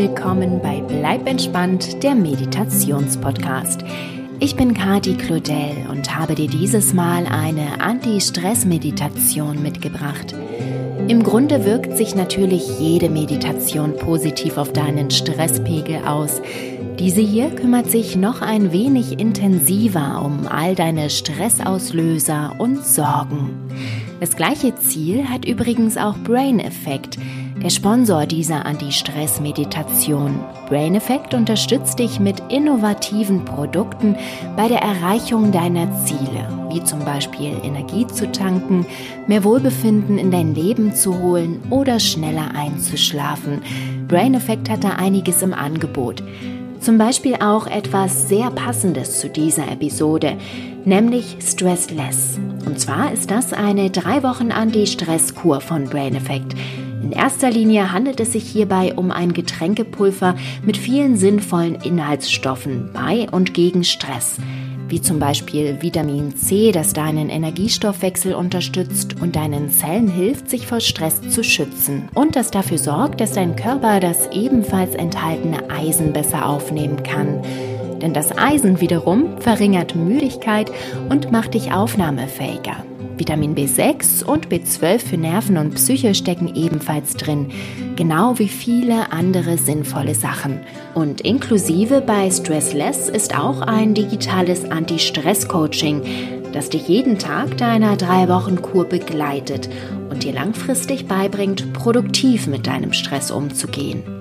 willkommen bei Bleib entspannt, der Meditationspodcast. Ich bin Kati Claudel und habe dir dieses Mal eine Anti-Stress-Meditation mitgebracht. Im Grunde wirkt sich natürlich jede Meditation positiv auf deinen Stresspegel aus. Diese hier kümmert sich noch ein wenig intensiver um all deine Stressauslöser und Sorgen. Das gleiche Ziel hat übrigens auch Brain Effect, der Sponsor dieser Anti-Stress-Meditation. Brain Effect unterstützt dich mit innovativen Produkten bei der Erreichung deiner Ziele, wie zum Beispiel Energie zu tanken, mehr Wohlbefinden in dein Leben zu holen oder schneller einzuschlafen. Brain Effect hat da einiges im Angebot. Zum Beispiel auch etwas sehr Passendes zu dieser Episode, nämlich Stressless. Und zwar ist das eine drei Wochen Anti-Stress-Kur von Brain Effect. In erster Linie handelt es sich hierbei um ein Getränkepulver mit vielen sinnvollen Inhaltsstoffen bei und gegen Stress wie zum Beispiel Vitamin C, das deinen Energiestoffwechsel unterstützt und deinen Zellen hilft, sich vor Stress zu schützen und das dafür sorgt, dass dein Körper das ebenfalls enthaltene Eisen besser aufnehmen kann. Denn das Eisen wiederum verringert Müdigkeit und macht dich aufnahmefähiger. Vitamin B6 und B12 für Nerven und Psyche stecken ebenfalls drin, genau wie viele andere sinnvolle Sachen. Und inklusive bei Stressless ist auch ein digitales Anti-Stress-Coaching, das dich jeden Tag deiner drei Wochen Kur begleitet und dir langfristig beibringt, produktiv mit deinem Stress umzugehen.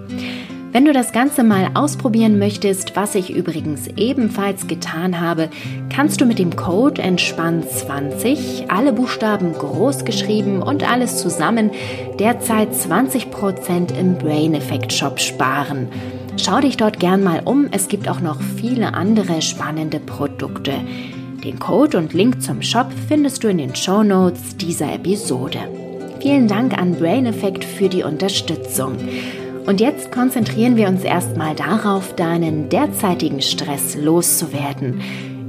Wenn du das Ganze mal ausprobieren möchtest, was ich übrigens ebenfalls getan habe, kannst du mit dem Code entspann20, alle Buchstaben groß geschrieben und alles zusammen, derzeit 20% im Brain Effect Shop sparen. Schau dich dort gern mal um, es gibt auch noch viele andere spannende Produkte. Den Code und Link zum Shop findest du in den Show Notes dieser Episode. Vielen Dank an Brain Effect für die Unterstützung. Und jetzt konzentrieren wir uns erstmal darauf, deinen derzeitigen Stress loszuwerden.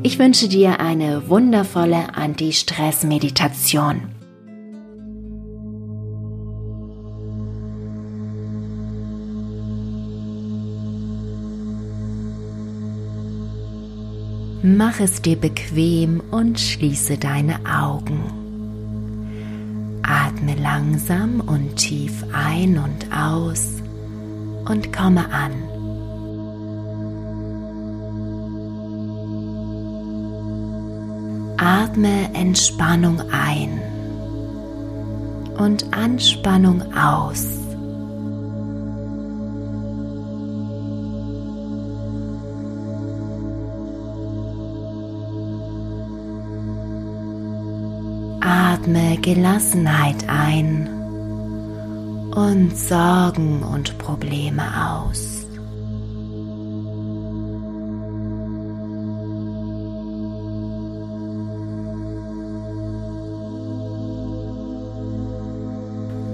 Ich wünsche dir eine wundervolle Anti-Stress-Meditation. Mach es dir bequem und schließe deine Augen. Atme langsam und tief ein und aus und komme an. Atme Entspannung ein und Anspannung aus. Atme Gelassenheit ein und Sorgen und Probleme aus.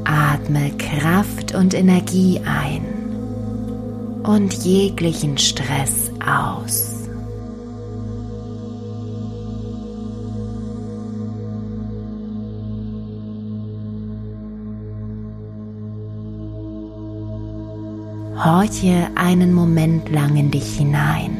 Atme Kraft und Energie ein und jeglichen Stress aus. Horche einen Moment lang in dich hinein.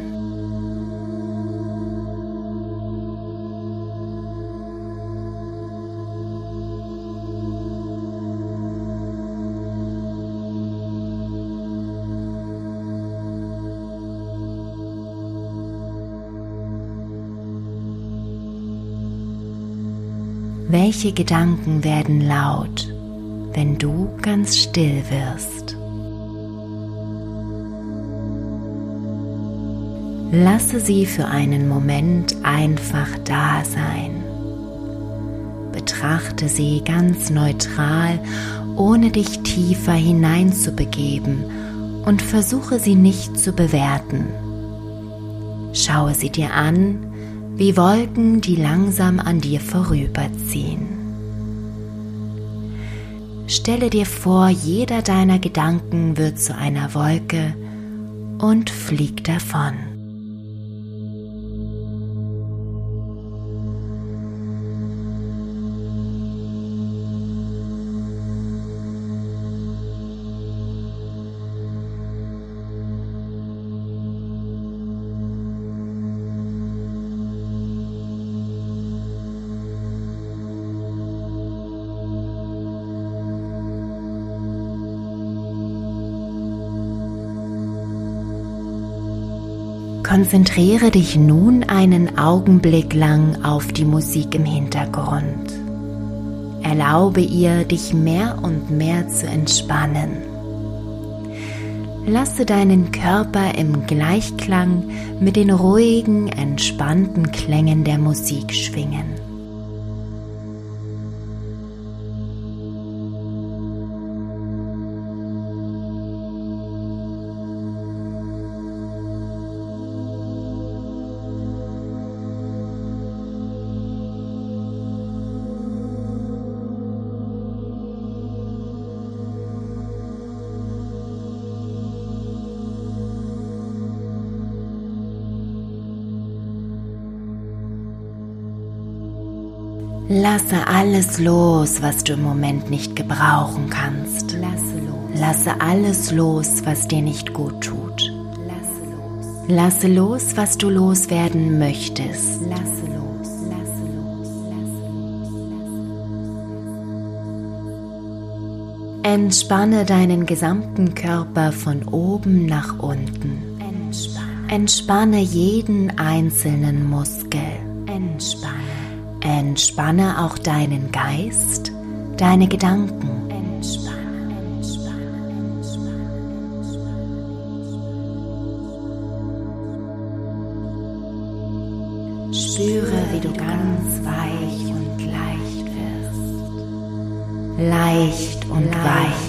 Welche Gedanken werden laut, wenn du ganz still wirst? Lasse sie für einen Moment einfach da sein. Betrachte sie ganz neutral, ohne dich tiefer hineinzubegeben und versuche sie nicht zu bewerten. Schaue sie dir an, wie Wolken, die langsam an dir vorüberziehen. Stelle dir vor, jeder deiner Gedanken wird zu einer Wolke und fliegt davon. Konzentriere dich nun einen Augenblick lang auf die Musik im Hintergrund. Erlaube ihr, dich mehr und mehr zu entspannen. Lasse deinen Körper im Gleichklang mit den ruhigen, entspannten Klängen der Musik schwingen. Lasse alles los, was du im Moment nicht gebrauchen kannst. Lasse los. Lasse alles los, was dir nicht gut tut. Lasse los. Lasse los, was du loswerden möchtest. Lasse los. Lasse los. Lasse los. Entspanne deinen gesamten Körper von oben nach unten. Entspanne, Entspanne jeden einzelnen Muskel. Entspanne. Entspanne auch deinen Geist, deine Gedanken. Spüre, wie du ganz weich und leicht wirst. Leicht und weich.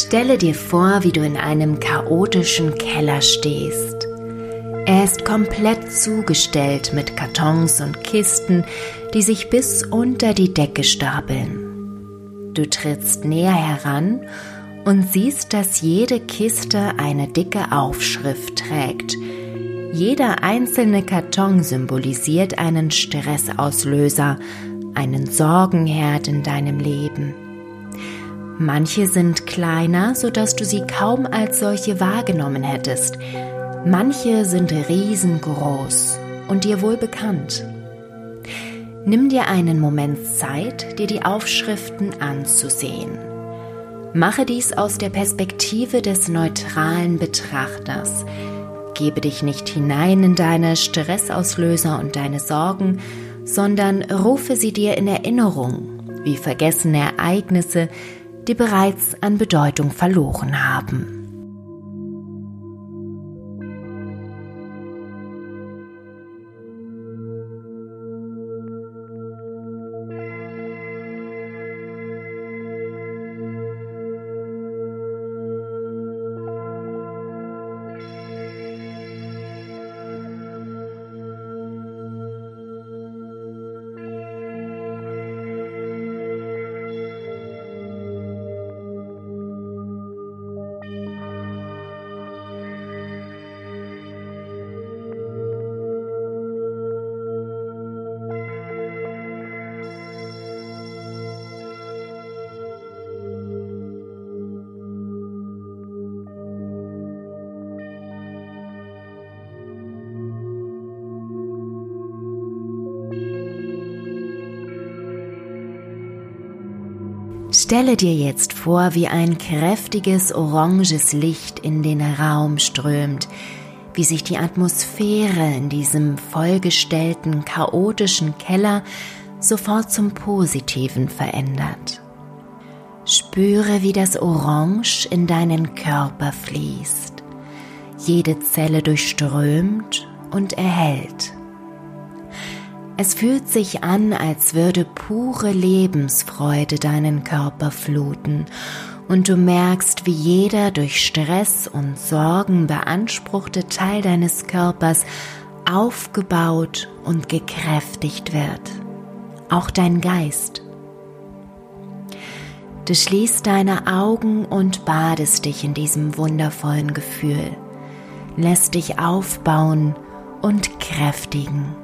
Stelle dir vor, wie du in einem chaotischen Keller stehst. Er ist komplett zugestellt mit Kartons und Kisten, die sich bis unter die Decke stapeln. Du trittst näher heran und siehst, dass jede Kiste eine dicke Aufschrift trägt. Jeder einzelne Karton symbolisiert einen Stressauslöser, einen Sorgenherd in deinem Leben. Manche sind kleiner, sodass du sie kaum als solche wahrgenommen hättest. Manche sind riesengroß und dir wohl bekannt. Nimm dir einen Moment Zeit, dir die Aufschriften anzusehen. Mache dies aus der Perspektive des neutralen Betrachters. Gebe dich nicht hinein in deine Stressauslöser und deine Sorgen, sondern rufe sie dir in Erinnerung, wie vergessene Ereignisse, die bereits an Bedeutung verloren haben. Stelle dir jetzt vor, wie ein kräftiges oranges Licht in den Raum strömt, wie sich die Atmosphäre in diesem vollgestellten, chaotischen Keller sofort zum Positiven verändert. Spüre, wie das Orange in deinen Körper fließt, jede Zelle durchströmt und erhält. Es fühlt sich an, als würde pure Lebensfreude deinen Körper fluten und du merkst, wie jeder durch Stress und Sorgen beanspruchte Teil deines Körpers aufgebaut und gekräftigt wird. Auch dein Geist. Du schließt deine Augen und badest dich in diesem wundervollen Gefühl, lässt dich aufbauen und kräftigen.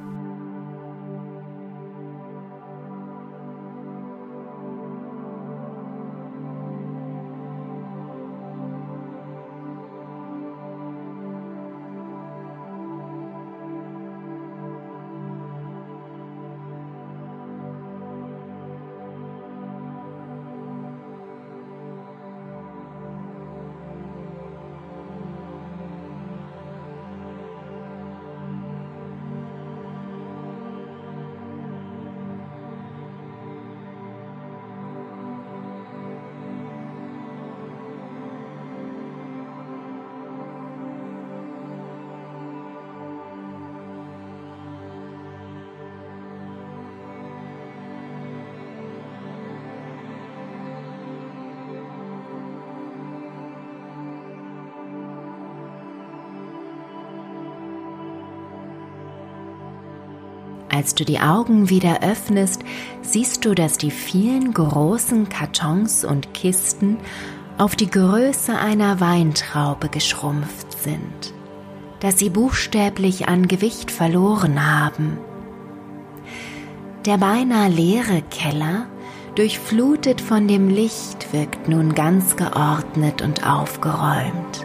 Als du die Augen wieder öffnest, siehst du, dass die vielen großen Kartons und Kisten auf die Größe einer Weintraube geschrumpft sind, dass sie buchstäblich an Gewicht verloren haben. Der beinahe leere Keller, durchflutet von dem Licht, wirkt nun ganz geordnet und aufgeräumt.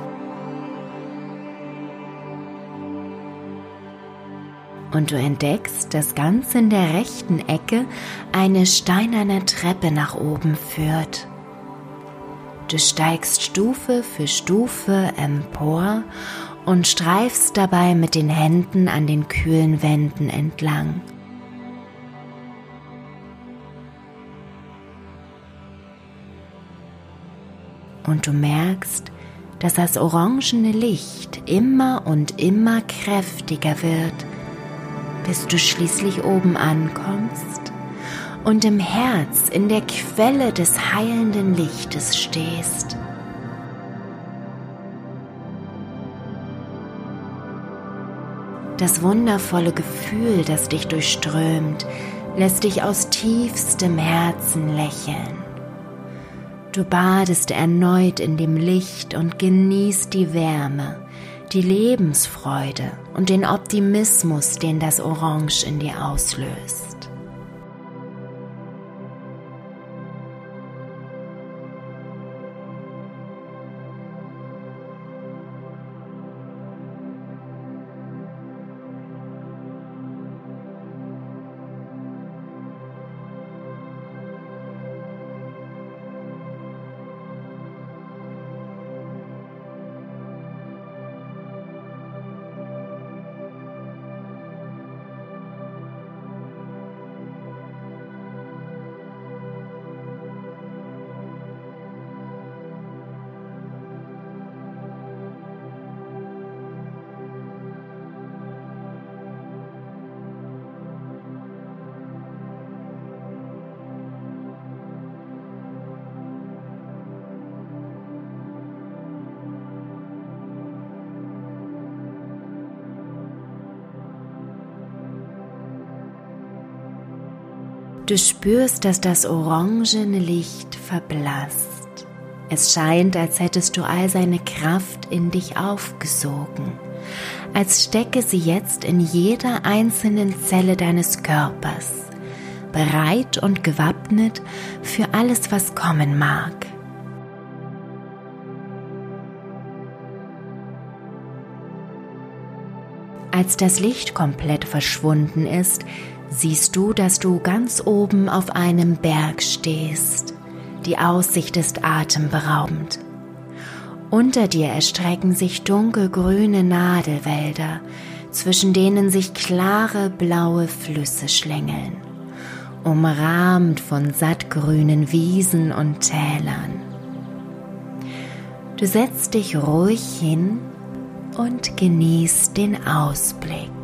Und du entdeckst, dass ganz in der rechten Ecke eine steinerne Treppe nach oben führt. Du steigst Stufe für Stufe empor und streifst dabei mit den Händen an den kühlen Wänden entlang. Und du merkst, dass das orangene Licht immer und immer kräftiger wird bis du schließlich oben ankommst und im Herz in der Quelle des heilenden Lichtes stehst. Das wundervolle Gefühl, das dich durchströmt, lässt dich aus tiefstem Herzen lächeln. Du badest erneut in dem Licht und genießt die Wärme, die Lebensfreude und den Optimismus, den das Orange in dir auslöst. Du spürst, dass das orangene Licht verblasst. Es scheint, als hättest du all seine Kraft in dich aufgesogen, als stecke sie jetzt in jeder einzelnen Zelle deines Körpers, bereit und gewappnet für alles, was kommen mag. Als das Licht komplett verschwunden ist, siehst du, dass du ganz oben auf einem Berg stehst. Die Aussicht ist atemberaubend. Unter dir erstrecken sich dunkelgrüne Nadelwälder, zwischen denen sich klare blaue Flüsse schlängeln, umrahmt von sattgrünen Wiesen und Tälern. Du setzt dich ruhig hin und genießt den Ausblick.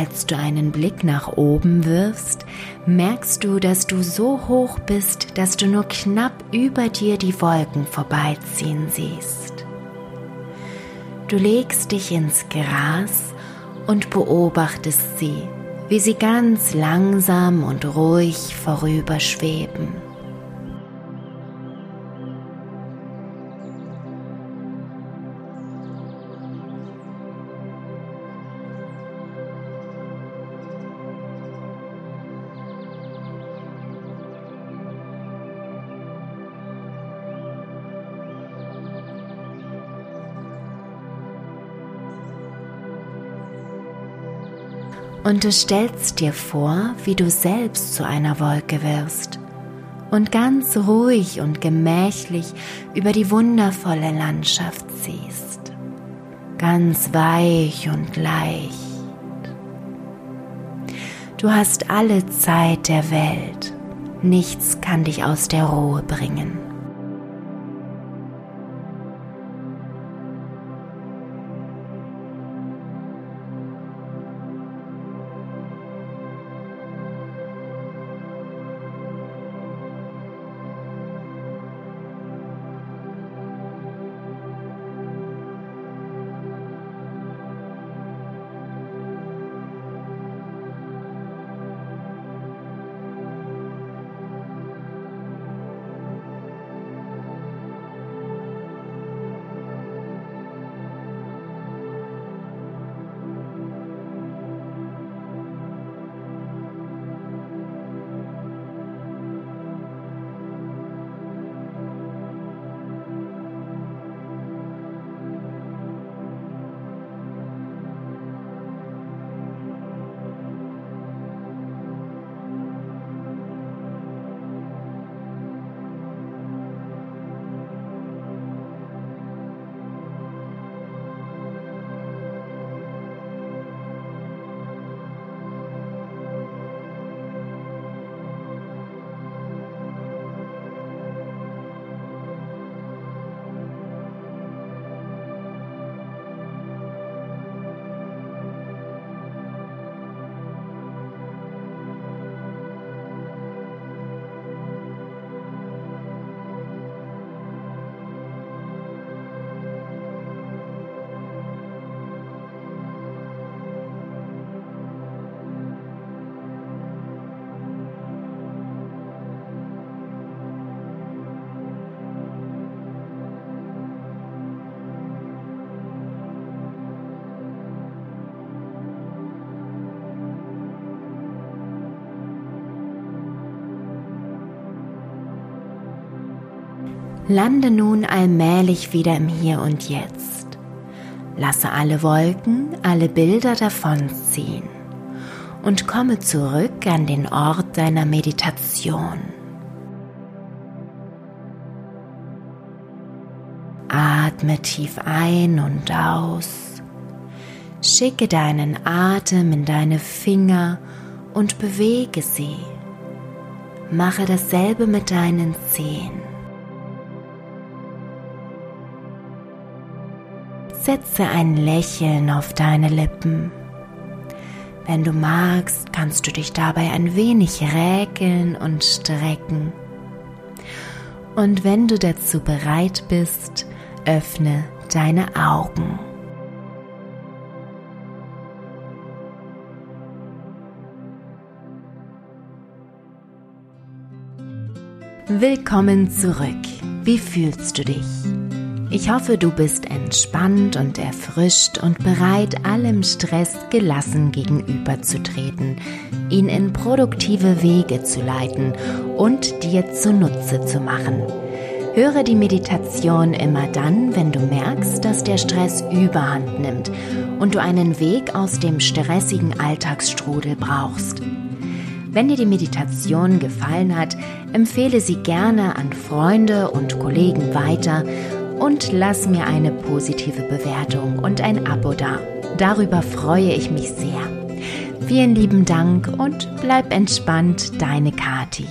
Als du einen Blick nach oben wirfst, merkst du, dass du so hoch bist, dass du nur knapp über dir die Wolken vorbeiziehen siehst. Du legst dich ins Gras und beobachtest sie, wie sie ganz langsam und ruhig vorüberschweben. Und du stellst dir vor, wie du selbst zu einer Wolke wirst und ganz ruhig und gemächlich über die wundervolle Landschaft ziehst, ganz weich und leicht. Du hast alle Zeit der Welt, nichts kann dich aus der Ruhe bringen. Lande nun allmählich wieder im Hier und Jetzt. Lasse alle Wolken, alle Bilder davonziehen und komme zurück an den Ort deiner Meditation. Atme tief ein und aus. Schicke deinen Atem in deine Finger und bewege sie. Mache dasselbe mit deinen Zehen. Setze ein Lächeln auf deine Lippen. Wenn du magst, kannst du dich dabei ein wenig räkeln und strecken. Und wenn du dazu bereit bist, öffne deine Augen. Willkommen zurück. Wie fühlst du dich? Ich hoffe, du bist entspannt und erfrischt und bereit, allem Stress gelassen gegenüberzutreten, ihn in produktive Wege zu leiten und dir zunutze zu machen. Höre die Meditation immer dann, wenn du merkst, dass der Stress überhand nimmt und du einen Weg aus dem stressigen Alltagsstrudel brauchst. Wenn dir die Meditation gefallen hat, empfehle sie gerne an Freunde und Kollegen weiter und lass mir eine positive Bewertung und ein Abo da. Darüber freue ich mich sehr. Vielen lieben Dank und bleib entspannt, deine Kati.